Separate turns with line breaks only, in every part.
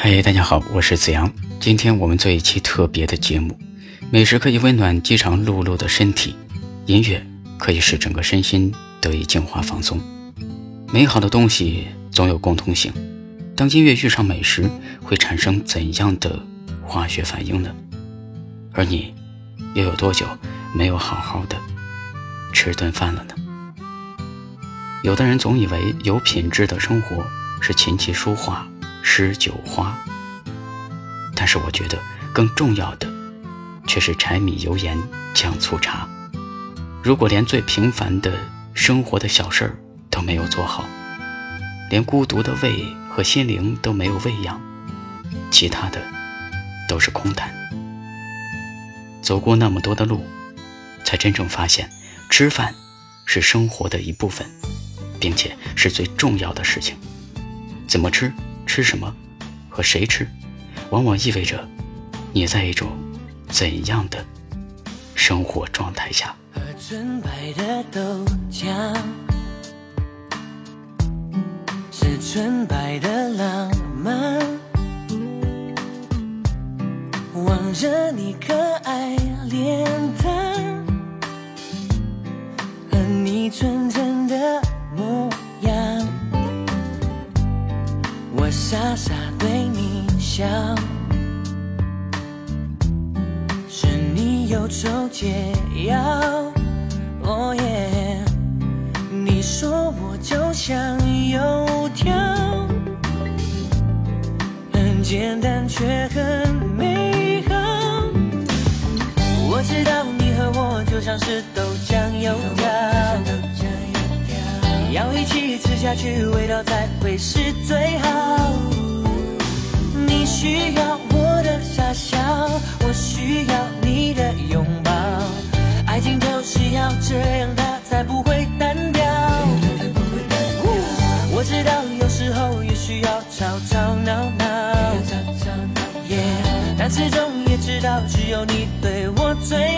嘿，大家好，我是子阳。今天我们做一期特别的节目。美食可以温暖饥肠辘辘的身体，音乐可以使整个身心得以净化放松。美好的东西总有共通性。当音乐遇上美食，会产生怎样的化学反应呢？而你又有多久没有好好的吃顿饭了呢？有的人总以为有品质的生活是琴棋书画。诗酒花，但是我觉得更重要的却是柴米油盐酱醋茶。如果连最平凡的生活的小事儿都没有做好，连孤独的胃和心灵都没有喂养，其他的都是空谈。走过那么多的路，才真正发现，吃饭是生活的一部分，并且是最重要的事情。怎么吃？吃什么，和谁吃，往往意味着你在一种怎样的生活状态下。
纯白的豆浆，是纯白的浪漫。望着你可爱脸蛋，和你纯愁解药。哦耶，你说我就像油条，很简单却很美好。我知道你和我就像是豆浆油条。要一起吃下去，味道才会是最好。你需要我的傻笑，我需要你只有你对我最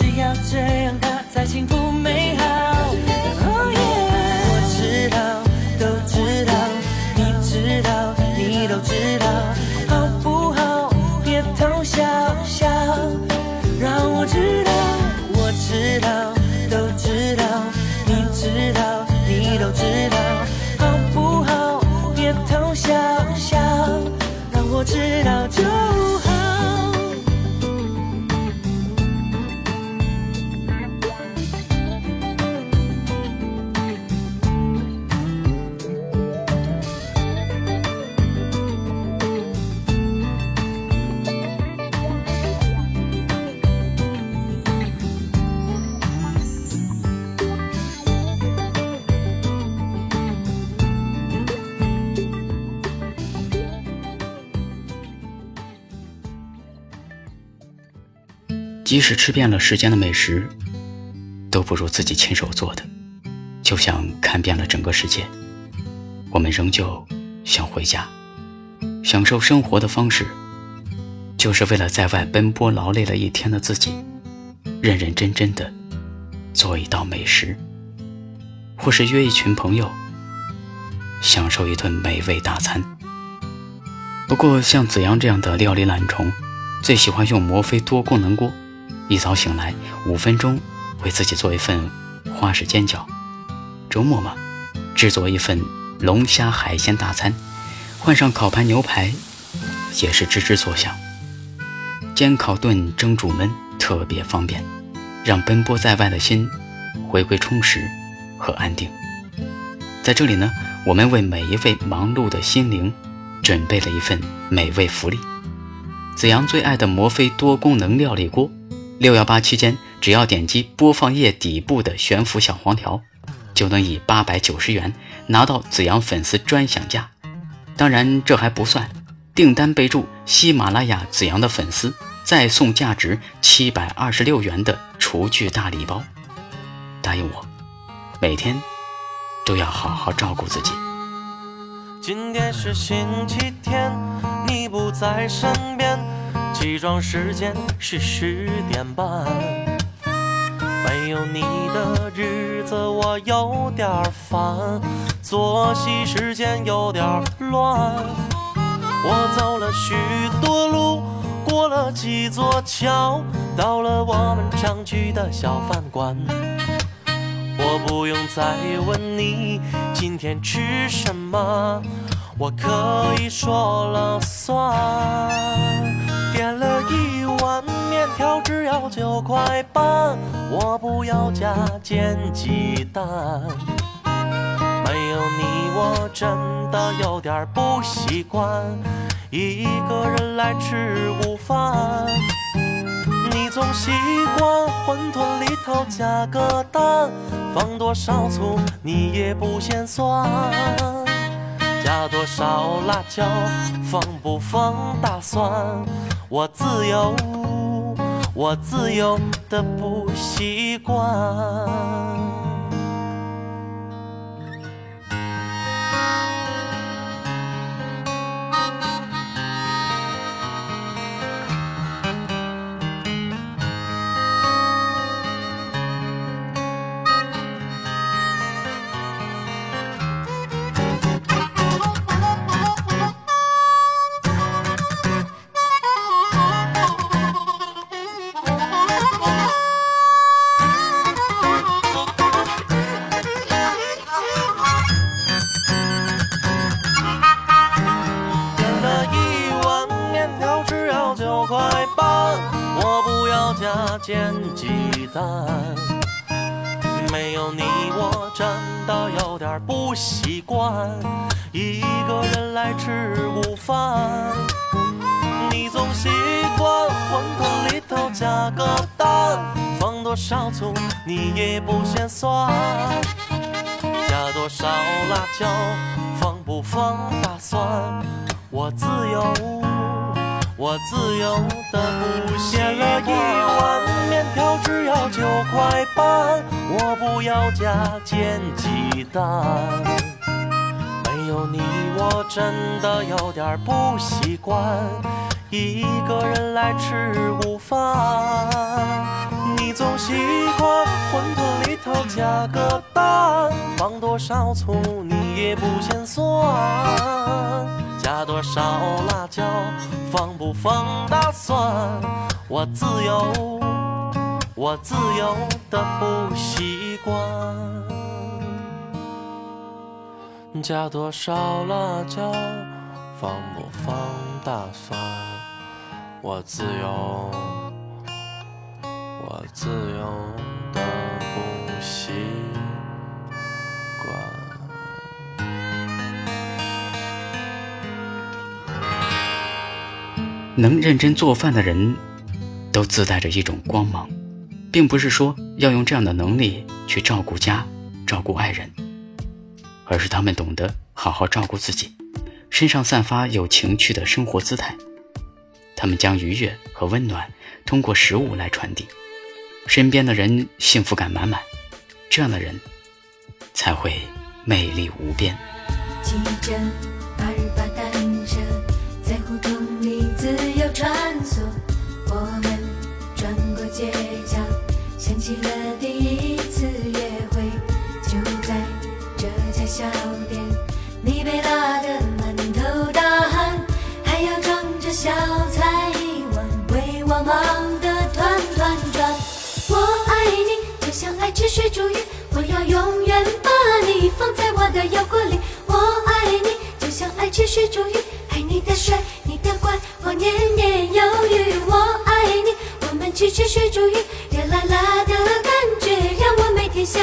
只要这样她才幸福美好。哦耶我知道都知道你知道你都知道。
即使吃遍了世间的美食，都不如自己亲手做的。就像看遍了整个世界，我们仍旧想回家，享受生活的方式，就是为了在外奔波劳累了一天的自己，认认真真的做一道美食，或是约一群朋友，享受一顿美味大餐。不过，像子阳这样的料理懒虫，最喜欢用摩飞多功能锅。一早醒来，五分钟为自己做一份花式煎饺；周末嘛，制作一份龙虾海鲜大餐，换上烤盘牛排，也是吱吱作响。煎烤炖蒸煮焖特别方便，让奔波在外的心回归充实和安定。在这里呢，我们为每一位忙碌的心灵。准备了一份美味福利，子阳最爱的摩飞多功能料理锅。六幺八期间，只要点击播放页底部的悬浮小黄条，就能以八百九十元拿到子阳粉丝专享价。当然，这还不算，订单备注喜马拉雅子阳的粉丝，再送价值七百二十六元的厨具大礼包。答应我，每天都要好好照顾自己。
今天是星期天，你不在身边，起床时间是十点半。没有你的日子我有点烦，作息时间有点乱。我走了许多路，过了几座桥，到了我们常去的小饭馆。我不用再问你今天吃什么，我可以说了算。块半，我不要加煎鸡蛋。没有你，我真的有点不习惯，一个人来吃午饭。你总习惯馄饨里头加个蛋。放多少醋你也不嫌酸，加多少辣椒放不放大蒜，我自由，我自由的不习惯。真的有点不习惯。一个人来吃午饭，你总习惯馄饨里头加个蛋，放多少醋你也不嫌酸，加多少辣椒放不放大蒜，我自由。我自由的不点了一碗面条，只要九块半，我不要加煎鸡蛋。没有你，我真的有点不习惯，一个人来吃午饭。你总习惯馄饨里头加个蛋，放多少醋你也不嫌酸。加多少辣椒，放不放大蒜，我自由，我自由的不习惯。加多少辣椒，放不放大蒜，我自由，我自由的不习惯。
能认真做饭的人都自带着一种光芒，并不是说要用这样的能力去照顾家、照顾爱人，而是他们懂得好好照顾自己，身上散发有情趣的生活姿态。他们将愉悦和温暖通过食物来传递，身边的人幸福感满满，这样的人才会魅力无边。
水煮鱼，我要永远把你放在我的腰果里。我爱你，就像爱吃水煮鱼，爱你的帅，你的乖，我年年有余。我爱你，我们去吃水煮鱼，热辣辣的感觉让我每天想。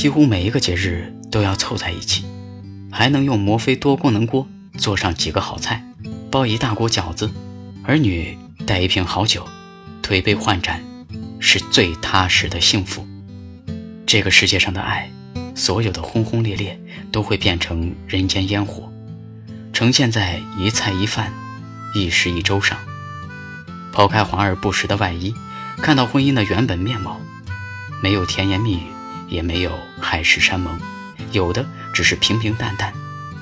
几乎每一个节日都要凑在一起，还能用摩飞多功能锅做上几个好菜，包一大锅饺子，儿女带一瓶好酒，推杯换盏，是最踏实的幸福。这个世界上的爱，所有的轰轰烈烈都会变成人间烟火，呈现在一菜一饭、一食一粥上。抛开华而不实的外衣，看到婚姻的原本面貌，没有甜言蜜语。也没有海誓山盟，有的只是平平淡淡、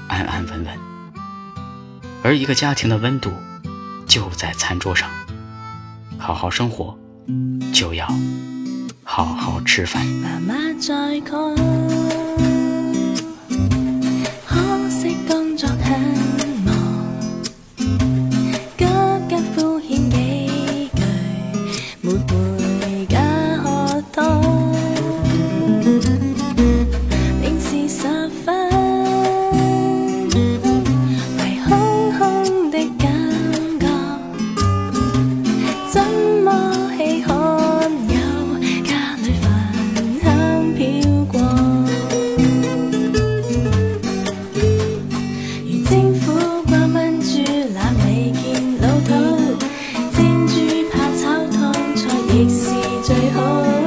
安安稳稳。而一个家庭的温度，就在餐桌上。好好生活，就要好好吃饭。
妈妈在 my heart.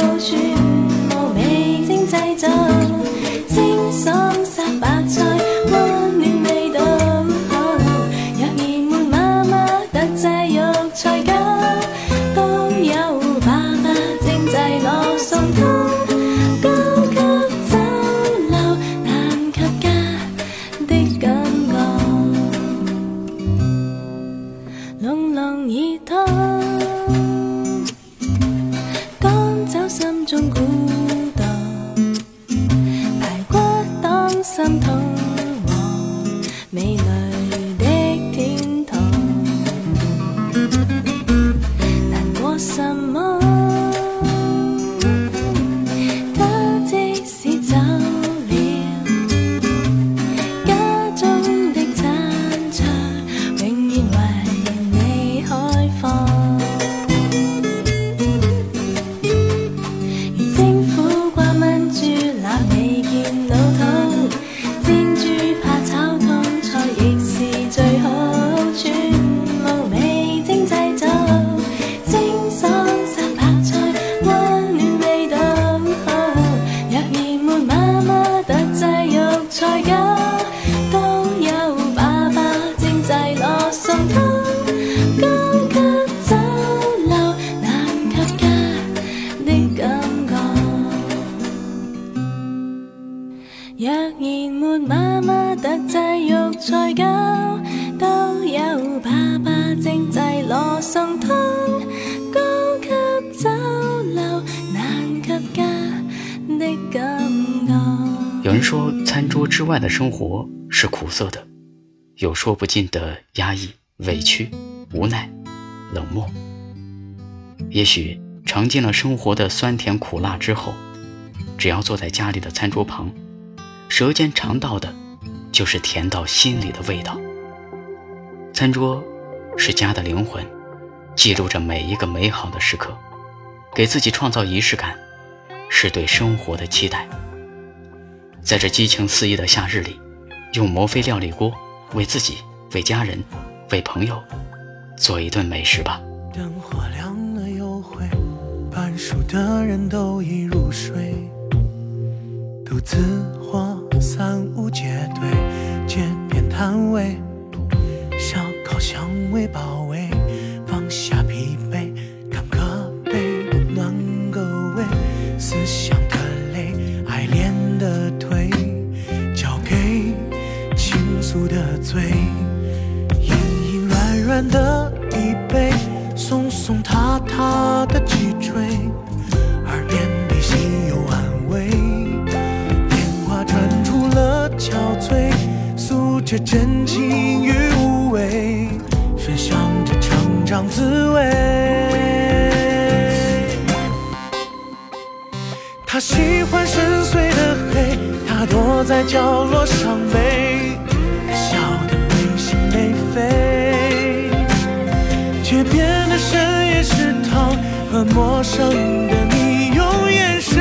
的
生活是苦涩的，有说不尽的压抑、委屈、无奈、冷漠。也许尝尽了生活的酸甜苦辣之后，只要坐在家里的餐桌旁，舌尖尝到的，就是甜到心里的味道。餐桌是家的灵魂，记录着每一个美好的时刻，给自己创造仪式感，是对生活的期待。在这激情四溢的夏日里，用摩飞料理锅为自己、为家人、为朋友做一顿美食吧。
灯火亮了又回，半數的人都已入睡，独自或三五結隊，街边摊位，烧烤香味包围，放下的椅背，松松塌塌的脊椎，耳边的心有安慰，電話傳出了憔悴，诉着真情与无畏，分享着成长滋味。他喜欢深邃的黑，他躲在角落伤悲，陌生的你，用眼神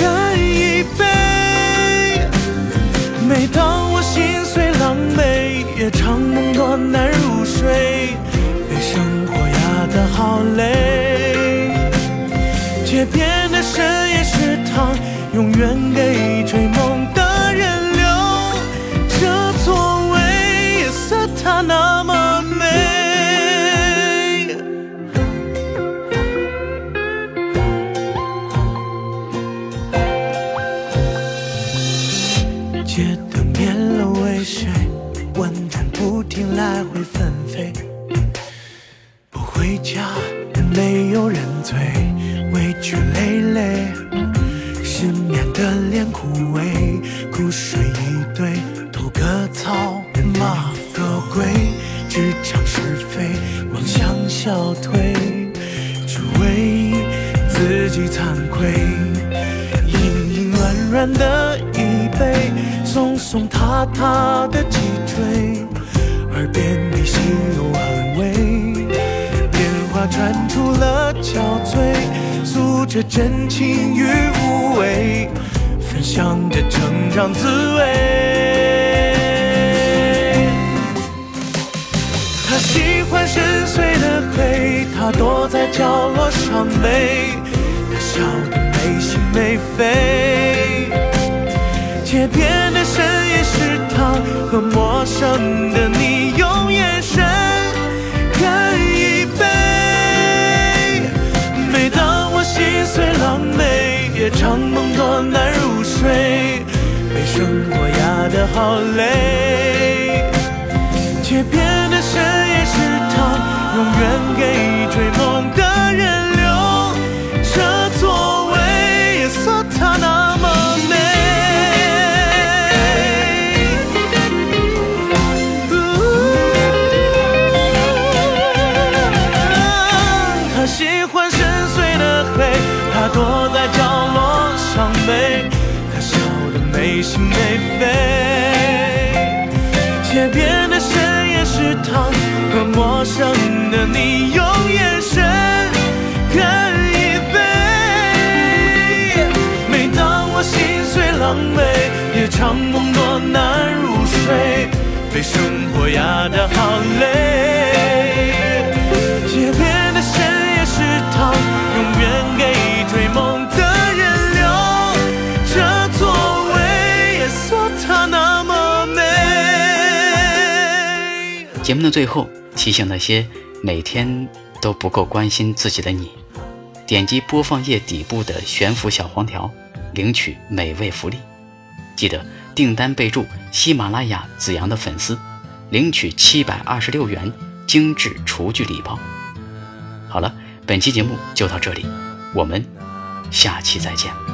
干一杯。每当我心碎狼狈，夜长梦多难入睡，被生活压得好累。街边的深夜食堂，永遠給追家，真情与无畏，分享着成长滋味。他喜欢深邃的黑，他躲在角落伤悲，他笑得没心没肺。街边的深夜食堂和陌生的你，用眼神虽狼狈，夜长梦多难入睡，被生活压得好累。街边的深夜食堂，永远给追梦。梦多难入睡，被生活压得好累。街边的深夜食堂，永远给追梦的人留。这座位夜色它那么美。
节目的最后，提醒那些每天都不够关心自己的你，点击播放页底部的悬浮小黄条，领取美味福利。记得订单备注“喜马拉雅子阳的粉丝”，领取七百二十六元精致厨具礼包。好了，本期节目就到这里，我们下期再见。